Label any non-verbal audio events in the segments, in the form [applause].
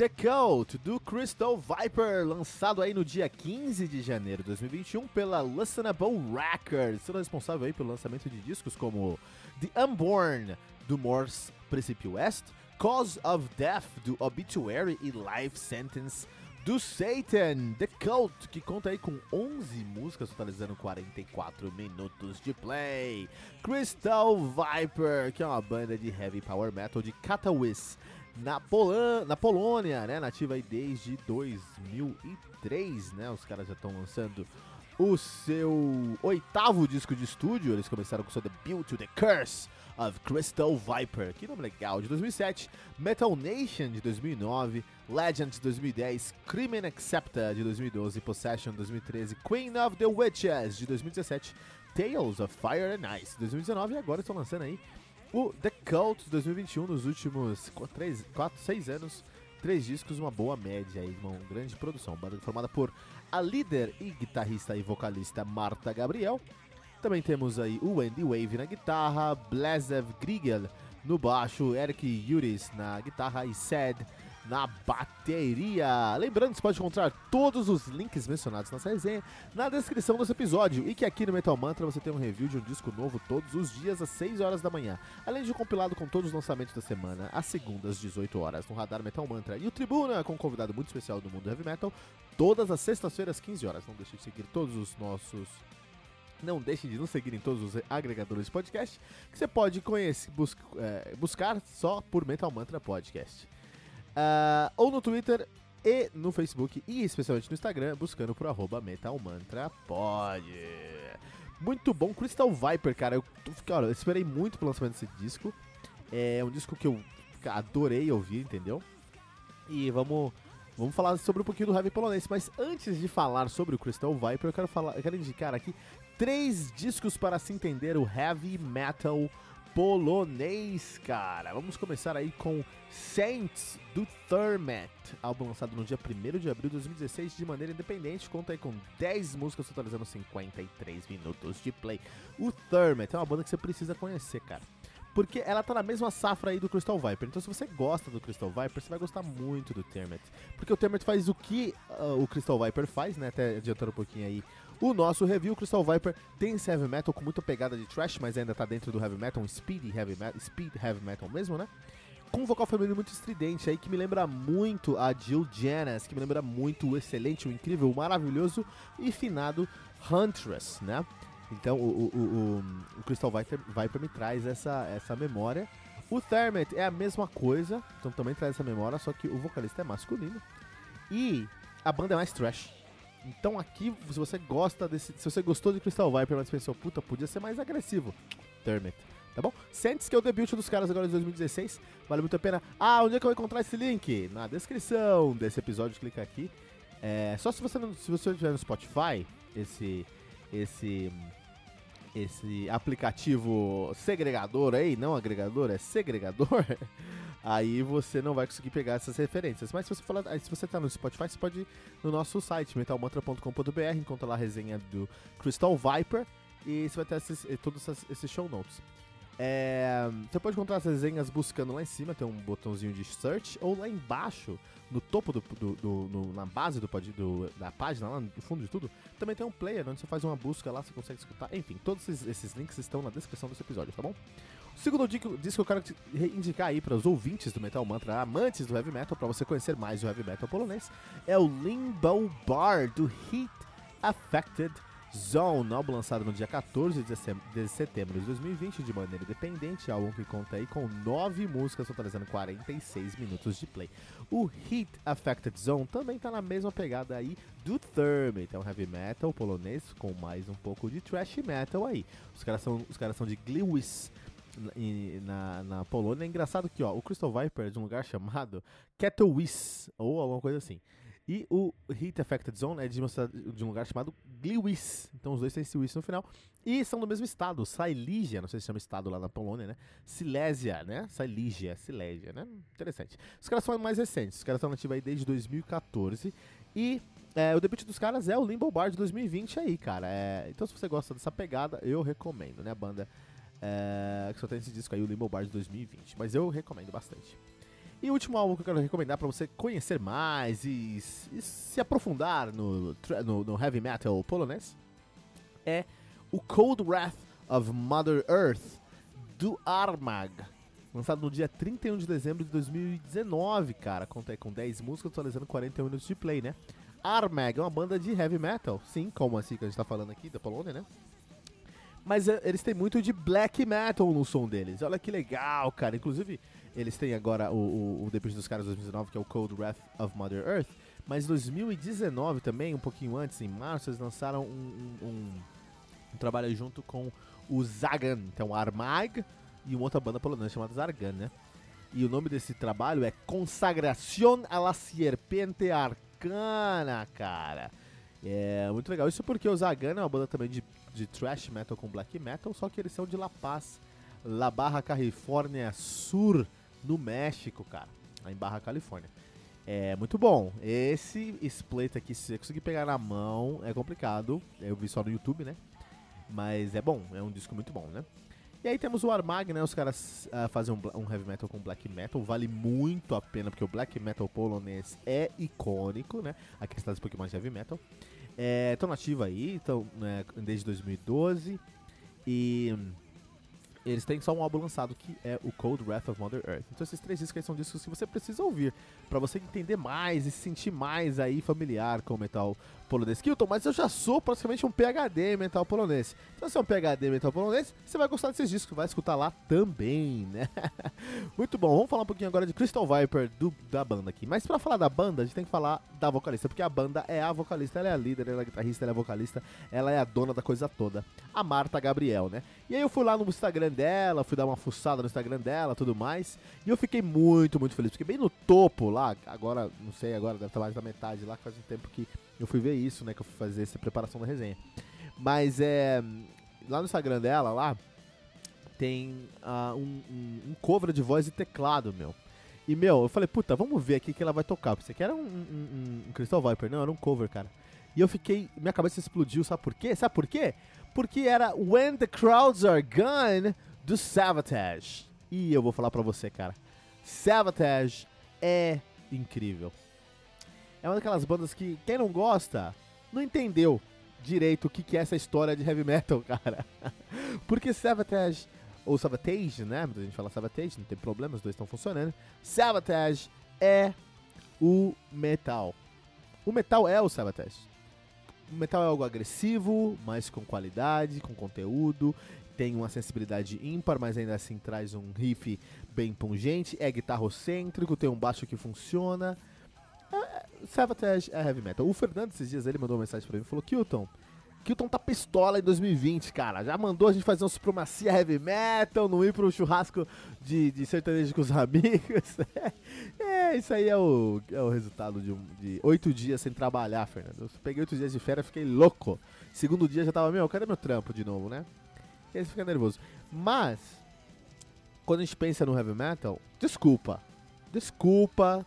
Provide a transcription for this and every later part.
The Cult do Crystal Viper, lançado aí no dia 15 de janeiro de 2021 pela Listenable Records, sendo responsável aí pelo lançamento de discos como The Unborn do Morse Principio West, Cause of Death do Obituary e Life Sentence do Satan, The Cult, que conta aí com 11 músicas, totalizando 44 minutos de play. Crystal Viper, que é uma banda de heavy power metal de Katowice, na, Polan na Polônia, né? Nativa aí desde 2003, né? Os caras já estão lançando o seu oitavo disco de estúdio. Eles começaram com o seu debut to the Curse of Crystal Viper. Que nome legal! De 2007, Metal Nation de 2009, Legend de 2010, Crimen Accepta de 2012, Possession de 2013, Queen of the Witches de 2017, Tales of Fire and Ice de 2019 e agora estão lançando aí o The Cult 2021, nos últimos 4, 6 anos, três discos, uma boa média aí, uma grande produção. Banda formada por a líder e guitarrista e vocalista Marta Gabriel. Também temos aí o Andy Wave na guitarra, Blazev Grigel no baixo, Eric Yuris na guitarra e Sad na bateria. Lembrando que você pode encontrar todos os links mencionados nessa resenha na descrição desse episódio e que aqui no Metal Mantra você tem um review de um disco novo todos os dias às 6 horas da manhã, além de um compilado com todos os lançamentos da semana às segundas 18 horas no Radar Metal Mantra e o Tribuna com um convidado muito especial do mundo heavy metal todas as sextas-feiras às 15 horas. Não deixe de seguir todos os nossos não deixe de nos seguir em todos os agregadores de podcast, que você pode conhecer, bus é, buscar só por Metal Mantra Podcast. Uh, ou no Twitter e no Facebook e especialmente no Instagram, buscando por arroba metalmantrapod. Muito bom, Crystal Viper, cara. Eu, cara, eu esperei muito pelo lançamento desse disco. É um disco que eu adorei ouvir, entendeu? E vamos, vamos falar sobre um pouquinho do heavy polonês. Mas antes de falar sobre o Crystal Viper, eu quero, falar, eu quero indicar aqui três discos para se entender o heavy metal polonês polonês, cara. Vamos começar aí com Saints do Thermat, álbum lançado no dia 1 de abril de 2016 de maneira independente, conta aí com 10 músicas totalizando 53 minutos de play. O Thermat é uma banda que você precisa conhecer, cara. Porque ela tá na mesma safra aí do Crystal Viper. Então, se você gosta do Crystal Viper, você vai gostar muito do Thermat. Porque o Thermat faz o que uh, o Crystal Viper faz, né? Até adiantando um pouquinho aí o nosso review. Crystal Viper tem esse heavy metal com muita pegada de trash, mas ainda tá dentro do heavy metal, um speed heavy metal, speed heavy metal mesmo, né? Com um vocal feminino muito estridente aí, que me lembra muito a Jill Janis, que me lembra muito o excelente, o incrível, o maravilhoso e finado Huntress, né? Então o, o, o, o Crystal Viper, Viper me traz essa, essa memória. O Thermit é a mesma coisa, então também traz essa memória, só que o vocalista é masculino. E a banda é mais trash. Então aqui, se você gosta desse. Se você gostou de Crystal Viper, mas pensou, puta, podia ser mais agressivo. Termit. Tá bom? Sentes que é o debut dos caras agora de 2016. Vale muito a pena. Ah, onde é que eu vou encontrar esse link? Na descrição desse episódio, clica aqui. É, só se você não, se você estiver no Spotify, esse. Esse. Esse aplicativo segregador aí, não agregador, é segregador. [laughs] aí você não vai conseguir pegar essas referências. Mas se você falar, se você tá no Spotify, você pode ir no nosso site, metalmantra.com.br, encontra lá a resenha do Crystal Viper e você vai ter esses, todos esses show notes. É, você pode encontrar as resenhas buscando lá em cima, tem um botãozinho de search, ou lá embaixo, no topo do, do, do, do na base do, do, da página, lá no fundo de tudo, também tem um player onde você faz uma busca lá, você consegue escutar. Enfim, todos esses, esses links estão na descrição desse episódio, tá bom? O segundo disco, disco que eu quero indicar aí para os ouvintes do Metal Mantra, amantes do heavy metal, para você conhecer mais o heavy metal polonês, é o Limbo Bar do Heat Affected Zone, álbum lançado no dia 14 de setembro de 2020 de maneira independente, álbum que conta aí com nove músicas totalizando 46 minutos de play. O Heat Affected Zone também tá na mesma pegada aí do Thermit, é um heavy metal polonês com mais um pouco de thrash metal aí. Os caras são, os caras são de Gliwice, na, na Polônia. É engraçado que ó, o Crystal Viper é de um lugar chamado Katowice, ou alguma coisa assim. E o Heat Affected Zone é de, uma, de um lugar chamado Gliwice. Então os dois têm esse no final. E são do mesmo estado, Silesia, não sei se chama estado lá na Polônia, né? Silésia, né? Silesia, Silésia, né? Interessante. Os caras são mais recentes, os caras estão nativos aí desde 2014. E é, o debut dos caras é o Limbo Bar de 2020 aí, cara. É, então se você gosta dessa pegada, eu recomendo, né? A banda é, que só tem esse disco aí, o Limbo Bar de 2020. Mas eu recomendo bastante. E o último álbum que eu quero recomendar para você conhecer mais e, e se aprofundar no, no, no, heavy metal polonês é o Cold Wrath of Mother Earth do Armag. Lançado no dia 31 de dezembro de 2019, cara. Conta com 10 músicas, atualizando 41 minutos de play, né? Armag é uma banda de heavy metal, sim, como assim que a gente tá falando aqui, da Polônia, né? Mas é, eles têm muito de black metal no som deles. Olha que legal, cara. Inclusive, eles têm agora o, o, o dos caras de 2019, que é o Cold Wrath of Mother Earth. Mas 2019 também, um pouquinho antes, em março, eles lançaram um, um, um, um trabalho junto com o Zagan. Então, Armag e uma outra banda polonesa chamada Zargan, né? E o nome desse trabalho é Consagración a la Serpiente Arcana, cara. É muito legal. Isso porque o Zagan é uma banda também de, de thrash metal com black metal, só que eles são de La Paz, La Barra California Sur, no México, cara. Em Barra Califórnia. É muito bom. Esse split aqui, se você conseguir pegar na mão, é complicado. Eu vi só no YouTube, né? Mas é bom, é um disco muito bom, né? E aí temos o Armag, né? Os caras uh, fazem um, um, heavy metal com black metal. Vale muito a pena, porque o black metal polonês é icônico, né? Aqui está um mais de heavy metal. Estão é, nativa aí, estão né, desde 2012. E eles têm só um álbum lançado que é o Cold Wrath of Mother Earth. Então esses três discos aí são discos que você precisa ouvir para você entender mais e se sentir mais aí familiar com o metal polonês. Kilton, mas eu já sou praticamente um PhD em metal polonês. Então se é um PhD em metal polonês, você vai gostar desses discos, vai escutar lá também, né? [laughs] Muito bom, vamos falar um pouquinho agora de Crystal Viper do, da banda aqui. Mas para falar da banda, a gente tem que falar da vocalista, porque a banda é a vocalista, ela é a líder, ela é a guitarrista, ela é a vocalista, ela é a dona da coisa toda. A Marta Gabriel, né? E aí eu fui lá no Instagram dela, fui dar uma fuçada no Instagram dela, tudo mais, e eu fiquei muito, muito feliz, porque bem no topo lá, agora, não sei, agora deve estar mais da metade lá, faz um tempo que eu fui ver isso, né? Que eu fui fazer essa preparação da resenha. Mas é. Lá no Instagram dela, lá, tem uh, um, um, um, cover de voz e teclado, meu. E, meu, eu falei, puta, vamos ver aqui que ela vai tocar. Você quer um, um, um Crystal Viper? Não, era um cover, cara. E eu fiquei. Minha cabeça explodiu, sabe por quê? Sabe por quê? Porque era When the Crowds Are Gone do Savatage. E eu vou falar pra você, cara. Savatage é incrível é uma daquelas bandas que quem não gosta não entendeu direito o que, que é essa história de heavy metal, [laughs] cara. Porque Savatage, ou Savatage, né? A gente fala Savatage, não tem problema, os dois estão funcionando. Savatage é o metal. O metal é o Savatage. O metal é algo agressivo, mas com qualidade, com conteúdo, tem uma sensibilidade ímpar, mas ainda assim traz um riff bem pungente, é guitarrocêntrico, tem um baixo que funciona. Savatage é heavy metal. O Fernando, esses dias, ele mandou uma mensagem pra mim e falou: Kilton, Kilton tá pistola em 2020, cara. Já mandou a gente fazer uma supremacia heavy metal, não ir pro churrasco de, de sertanejo com os [laughs] amigos. é, isso aí é o, é o resultado de, um, de oito dias sem trabalhar, Fernando. Eu peguei oito dias de férias, fiquei louco. Segundo dia já tava, meu, cadê meu trampo de novo, né? E aí você fica nervoso. Mas, quando a gente pensa no heavy metal, desculpa. Desculpa,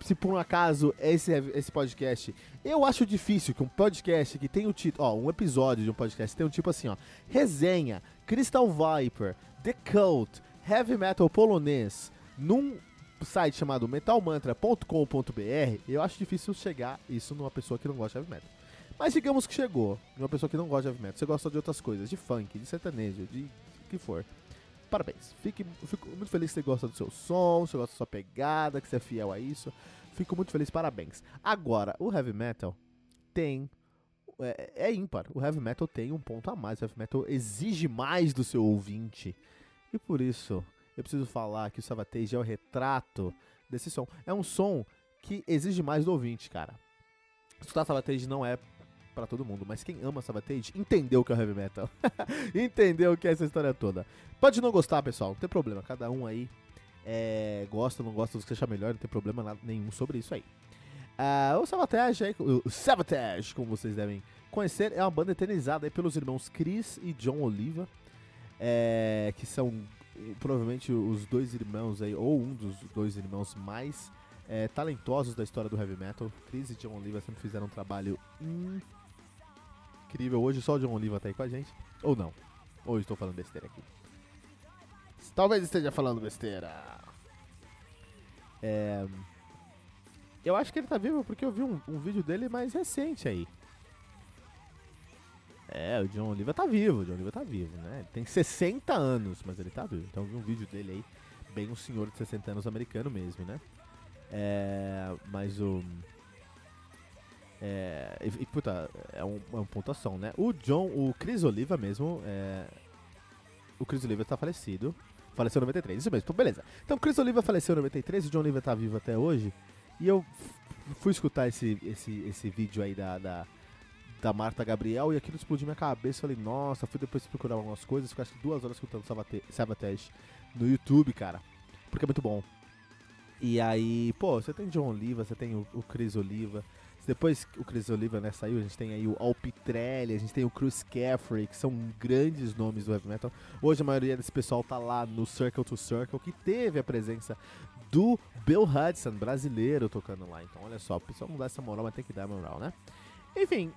se por um acaso esse, esse podcast. Eu acho difícil que um podcast que tem o título. Ó, um episódio de um podcast tem um tipo assim, ó. Resenha, Crystal Viper, The Cult, Heavy Metal Polonês, num site chamado metalmantra.com.br. Eu acho difícil chegar isso numa pessoa que não gosta de heavy metal. Mas digamos que chegou, numa pessoa que não gosta de heavy metal. Você gosta de outras coisas, de funk, de sertanejo, de que for parabéns. Fique, fico muito feliz que você gosta do seu som, você gosta da sua pegada, que você é fiel a isso. Fico muito feliz, parabéns. Agora, o heavy metal tem. É, é ímpar. O heavy metal tem um ponto a mais. O heavy metal exige mais do seu ouvinte. E por isso, eu preciso falar que o Savatage é o retrato desse som. É um som que exige mais do ouvinte, cara. Escutar Savatage não é para todo mundo, mas quem ama Savatage entendeu o que é heavy metal. [laughs] entendeu o que é essa história toda. Pode não gostar, pessoal, não tem problema. Cada um aí é, gosta não gosta do que achar melhor, não tem problema nenhum sobre isso aí. Uh, o Sabotage, o Sabotage, como vocês devem conhecer, é uma banda eternizada aí pelos irmãos Chris e John Oliva, é, que são provavelmente os dois irmãos aí, ou um dos dois irmãos mais é, talentosos da história do heavy metal. Chris e John Oliva sempre fizeram um trabalho incrível. Hoje só o John Oliva tá aí com a gente, ou não? Ou estou falando besteira aqui? Talvez esteja falando besteira. É... Eu acho que ele tá vivo porque eu vi um, um vídeo dele mais recente aí. É, o John Oliva tá vivo, o John Oliva tá vivo, né? Ele tem 60 anos, mas ele tá vivo. Então eu vi um vídeo dele aí, bem um senhor de 60 anos americano mesmo, né? É, mas o. É, e, puta, é, um, é pontuação, né? O John, o Chris Oliva mesmo, é, o Chris Oliva tá falecido. Faleceu em 93, isso mesmo, então beleza. Então o Chris Oliva faleceu em 93, o John Oliva tá vivo até hoje. E eu fui escutar esse, esse, esse vídeo aí da, da, da Marta Gabriel e aquilo explodiu minha cabeça. Falei, nossa, fui depois procurar algumas coisas, fiquei acho que duas horas escutando Sabotage no YouTube, cara. Porque é muito bom. E aí, pô, você tem John Oliva, você tem o, o Chris Oliva. Depois o Chris Oliva né, saiu, a gente tem aí o Alpitrelli, a gente tem o Chris Caffrey, que são grandes nomes do heavy metal. Hoje a maioria desse pessoal tá lá no Circle to Circle, que teve a presença do Bill Hudson, brasileiro, tocando lá. Então, olha só, o pessoal não dá essa moral, mas tem que dar moral, né? Enfim,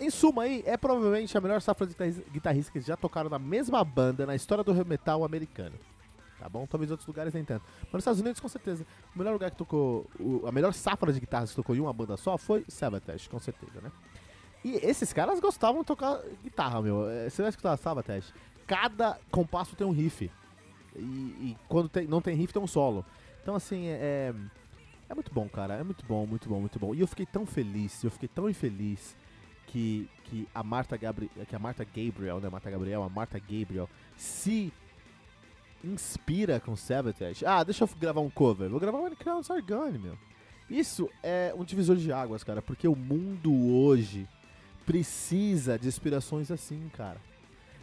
em suma aí, é provavelmente a melhor safra de guitarristas que já tocaram na mesma banda na história do metal americano. Tá bom? Talvez em outros lugares nem tanto. Mas nos Estados Unidos, com certeza. O melhor lugar que tocou. O, a melhor safra de guitarras que tocou em uma banda só foi Sabotage, com certeza, né? E esses caras gostavam de tocar guitarra, meu. É, você vai escutar Sabotage. Cada compasso tem um riff. E, e quando tem, não tem riff, tem um solo. Então, assim, é, é muito bom, cara. É muito bom, muito bom, muito bom. E eu fiquei tão feliz, eu fiquei tão infeliz que, que a Marta Gabriel, que a Marta Gabriel, né, Marta Gabriel, a Marta Gabriel se inspira com Sabotage. Ah, deixa eu gravar um cover. Vou gravar Crown Sargani, meu. Isso é um divisor de águas, cara, porque o mundo hoje precisa de inspirações assim, cara.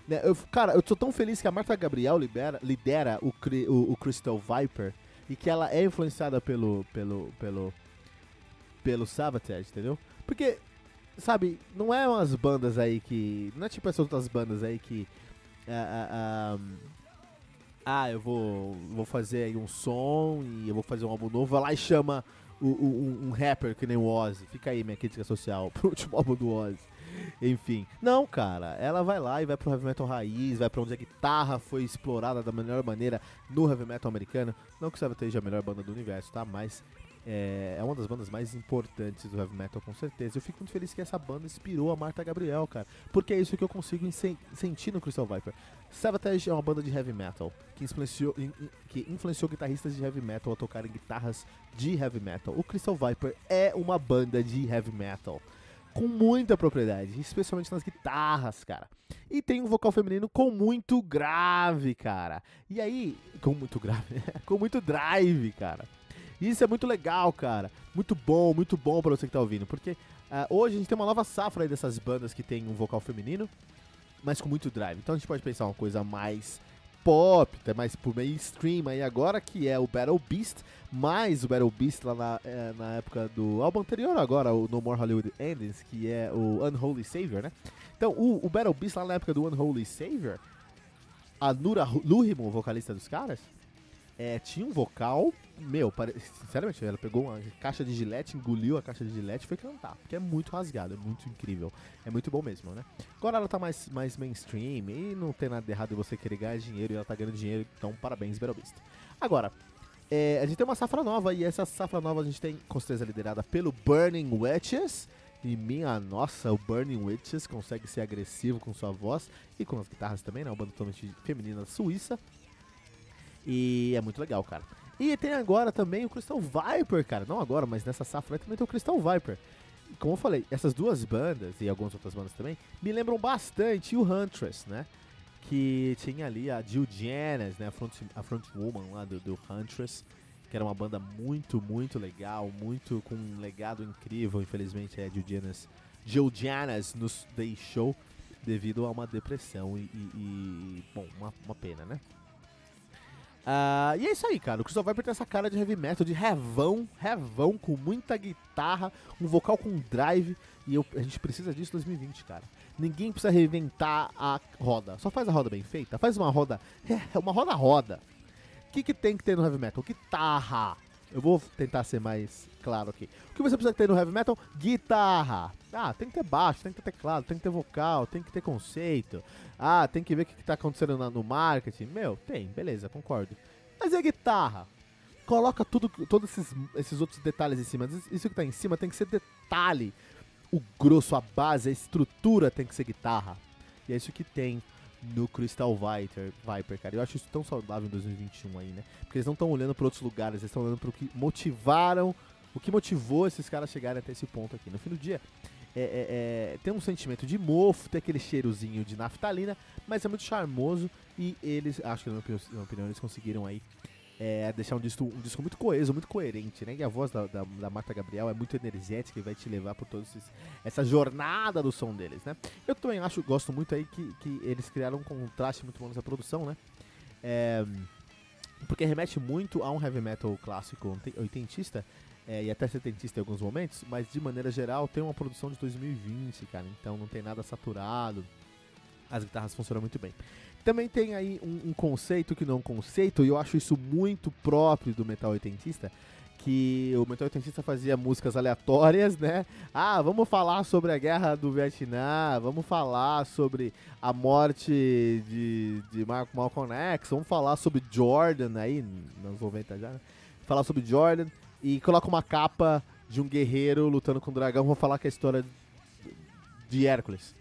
Né, eu, cara, eu tô tão feliz que a Marta Gabriel libera, lidera o, o, o Crystal Viper e que ela é influenciada pelo pelo pelo pelo Sabotage, entendeu? Porque sabe, não é umas bandas aí que. Não é tipo essas outras bandas aí que. Uh, uh, ah, eu vou, vou fazer aí um som e eu vou fazer um álbum novo. Vai lá e chama o, o, um, rapper que nem o Ozzy. Fica aí minha crítica social [laughs] pro último álbum do Ozzy. Enfim. Não, cara, ela vai lá e vai pro heavy metal raiz, vai pra onde a guitarra foi explorada da melhor maneira no heavy metal americano. Não que o Sabotage seja a melhor banda do universo, tá? Mas é, é, uma das bandas mais importantes do heavy metal, com certeza. Eu fico muito feliz que essa banda inspirou a Marta Gabriel, cara. Porque é isso que eu consigo sentir no Crystal Viper. Sabotage é uma banda de heavy metal que influenciou, que influenciou guitarristas de heavy metal a tocarem guitarras de heavy metal. O Crystal Viper é uma banda de heavy metal com muita propriedade, especialmente nas guitarras, cara. E tem um vocal feminino com muito grave, cara. E aí, com muito grave, [laughs] com muito drive, cara. E isso é muito legal, cara. Muito bom, muito bom para você que tá ouvindo. Porque uh, hoje a gente tem uma nova safra aí dessas bandas que tem um vocal feminino, mas com muito drive. Então a gente pode pensar uma coisa mais pop, até mais pro mainstream aí agora, que é o Battle Beast, mais o Battle Beast lá na, é, na época do álbum anterior agora, o No More Hollywood Endings, que é o Unholy Savior, né? Então, o, o Battle Beast lá na época do Unholy Savior, a Nura Luhimo, vocalista dos caras, é, tinha um vocal, meu, pare... sinceramente, ela pegou uma caixa de gilete, engoliu a caixa de gilete e foi cantar. Porque é muito rasgado, é muito incrível. É muito bom mesmo, né? Agora ela tá mais, mais mainstream e não tem nada errado você querer ganhar dinheiro e ela tá ganhando dinheiro, então parabéns, Battle Beast. Agora, é, a gente tem uma safra nova e essa safra nova a gente tem com certeza liderada pelo Burning Witches. E minha nossa, o Burning Witches consegue ser agressivo com sua voz e com as guitarras também, né? Uma banda totalmente feminina suíça. E é muito legal, cara. E tem agora também o Crystal Viper, cara. Não agora, mas nessa safra também tem o Crystal Viper. Como eu falei, essas duas bandas e algumas outras bandas também me lembram bastante o Huntress, né? Que tinha ali a Jill Janis, né? A, front, a frontwoman lá do, do Huntress, que era uma banda muito, muito legal, muito com um legado incrível. Infelizmente, a Jill Janis, Jill Janis nos deixou devido a uma depressão e, e, e bom, uma, uma pena, né? Uh, e é isso aí, cara. O Crystal Viper tem essa cara de heavy metal, de revão, revão, com muita guitarra, um vocal com drive. E eu, a gente precisa disso em 2020, cara. Ninguém precisa reinventar a roda. Só faz a roda bem feita. Faz uma roda. [laughs] É, uma roda-roda. O que, que tem que ter no heavy metal? Guitarra. Eu vou tentar ser mais claro aqui. O que você precisa ter no heavy metal? Guitarra. Ah, tem que ter baixo, tem que ter teclado, tem que ter vocal, tem que ter conceito. Ah, tem que ver o que está acontecendo no marketing. Meu, tem, beleza, concordo. Mas é guitarra. Coloca tudo, todos esses, esses outros detalhes em cima. Isso que está em cima tem que ser detalhe. O grosso, a base, a estrutura tem que ser guitarra. E é isso que tem no Crystal Viper, Viper, cara. Eu acho isso tão saudável em 2021 aí, né? Porque eles não estão olhando para outros lugares, eles estão olhando para o que motivaram, o que motivou esses caras chegarem até esse ponto aqui. No fim do dia, é, é, é, tem um sentimento de mofo, tem aquele cheirozinho de naftalina, mas é muito charmoso e eles, acho que na minha opinião, eles conseguiram aí é, deixar um disco, um disco muito coeso, muito coerente, né? E a voz da, da, da Marta Gabriel é muito energética e vai te levar por toda essa jornada do som deles, né? Eu também acho, gosto muito aí que, que eles criaram um contraste muito bom nessa produção, né? É, porque remete muito a um heavy metal clássico oitentista, é, e até setentista em alguns momentos, mas de maneira geral tem uma produção de 2020, cara, então não tem nada saturado, as guitarras funcionam muito bem. Também tem aí um, um conceito que não é um conceito, e eu acho isso muito próprio do metal oitentista, que o metal oitentista fazia músicas aleatórias, né? Ah, vamos falar sobre a guerra do Vietnã, vamos falar sobre a morte de, de Malcolm X, vamos falar sobre Jordan aí, nos 90 já, né? Falar sobre Jordan, e coloca uma capa de um guerreiro lutando com um dragão. Vou falar que é a história de Hércules.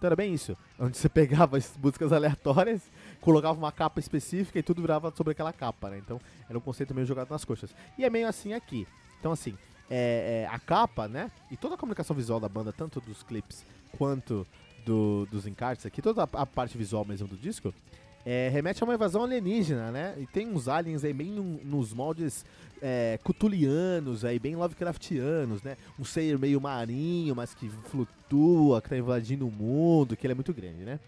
Então era bem isso, onde você [laughs] pegava as músicas aleatórias, colocava uma capa específica e tudo virava sobre aquela capa, né? Então era um conceito meio jogado nas coxas. E é meio assim aqui. Então assim, é, é, a capa, né? E toda a comunicação visual da banda, tanto dos clipes quanto do, dos encartes aqui, toda a, a parte visual mesmo do disco, é, remete a uma invasão alienígena, né? E tem uns aliens aí bem nos moldes é, cutulianos, aí, bem Lovecraftianos, né? Um ser meio marinho, mas que flutua, que tá invadindo o mundo, que ele é muito grande, né?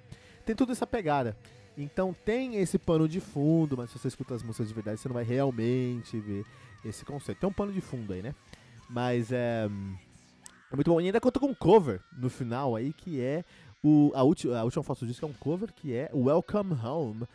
Tem toda essa pegada. Então tem esse pano de fundo, mas se você escuta as músicas de verdade, você não vai realmente ver esse conceito. Tem um pano de fundo aí, né? Mas é. É muito bom. E ainda conta com um cover no final aí, que é o, a, ulti, a última foto do disco é um cover que é Welcome Home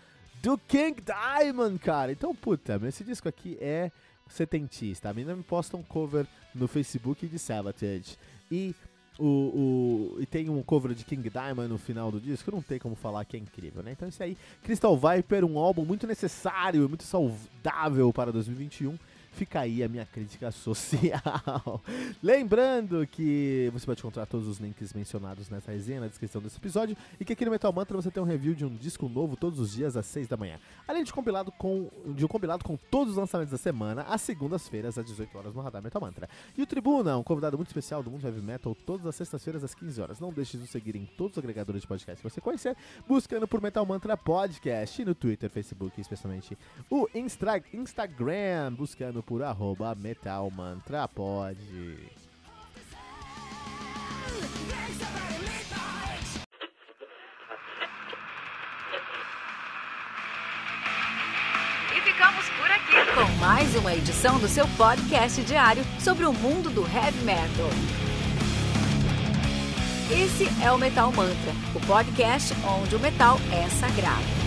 do King Diamond, cara. Então, puta, esse disco aqui é setentista. A menina me posta um cover no Facebook de Sabotage. E o, o, e tem um cover de King Diamond no final do disco, não tem como falar que é incrível, né? Então isso aí, Crystal Viper, um álbum muito necessário, muito saudável para 2021 Fica aí a minha crítica social. [laughs] Lembrando que você pode encontrar todos os links mencionados nessa resenha na descrição desse episódio e que aqui no Metal Mantra você tem um review de um disco novo todos os dias às 6 da manhã. Além de, compilado com, de um compilado com todos os lançamentos da semana, às segundas-feiras às 18 horas no Radar Metal Mantra. E o Tribuna, um convidado muito especial do mundo heavy metal, todas as sextas-feiras às 15 horas. Não deixe de nos seguir em todos os agregadores de podcast que você conhecer, buscando por Metal Mantra Podcast no Twitter, Facebook, especialmente o Instra Instagram, buscando por arroba metalmantrapod. E ficamos por aqui com mais uma edição do seu podcast diário sobre o mundo do heavy metal. Esse é o Metal Mantra, o podcast onde o metal é sagrado.